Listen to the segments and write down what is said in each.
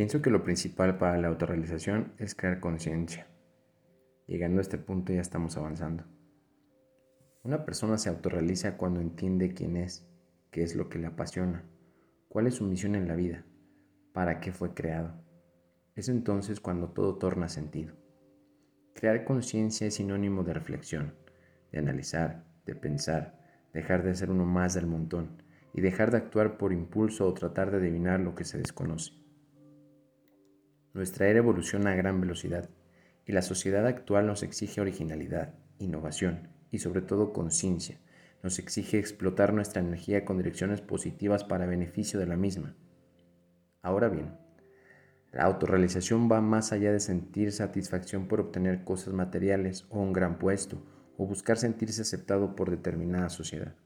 Pienso que lo principal para la autorrealización es crear conciencia. Llegando a este punto ya estamos avanzando. Una persona se autorrealiza cuando entiende quién es, qué es lo que le apasiona, cuál es su misión en la vida, para qué fue creado. Es entonces cuando todo torna sentido. Crear conciencia es sinónimo de reflexión, de analizar, de pensar, dejar de ser uno más del montón y dejar de actuar por impulso o tratar de adivinar lo que se desconoce. Nuestra era evoluciona a gran velocidad y la sociedad actual nos exige originalidad, innovación y sobre todo conciencia. Nos exige explotar nuestra energía con direcciones positivas para beneficio de la misma. Ahora bien, la autorrealización va más allá de sentir satisfacción por obtener cosas materiales o un gran puesto o buscar sentirse aceptado por determinada sociedad.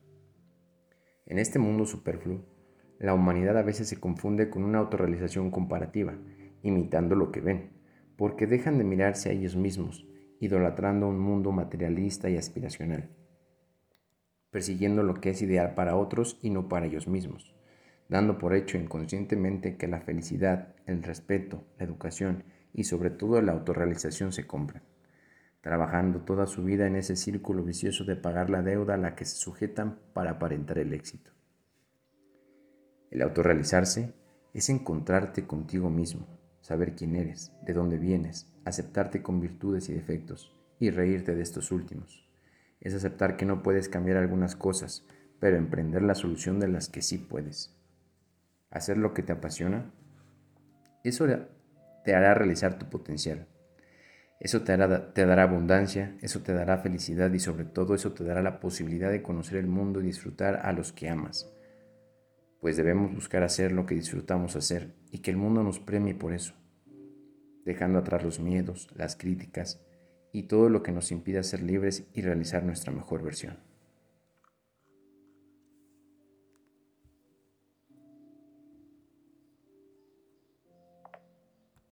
En este mundo superfluo, la humanidad a veces se confunde con una autorrealización comparativa imitando lo que ven, porque dejan de mirarse a ellos mismos, idolatrando un mundo materialista y aspiracional, persiguiendo lo que es ideal para otros y no para ellos mismos, dando por hecho inconscientemente que la felicidad, el respeto, la educación y sobre todo la autorrealización se compran, trabajando toda su vida en ese círculo vicioso de pagar la deuda a la que se sujetan para aparentar el éxito. El autorrealizarse es encontrarte contigo mismo, saber quién eres, de dónde vienes, aceptarte con virtudes y defectos y reírte de estos últimos. Es aceptar que no puedes cambiar algunas cosas, pero emprender la solución de las que sí puedes. Hacer lo que te apasiona, eso te hará realizar tu potencial. Eso te, dará abundancia, eso te dará felicidad y sobre todo eso te dará la posibilidad de conocer el mundo y disfrutar a los que amas pues debemos buscar hacer lo que disfrutamos hacer y que el mundo nos premie por eso, dejando atrás los miedos, las críticas y todo lo que nos impida ser libres y realizar nuestra mejor versión.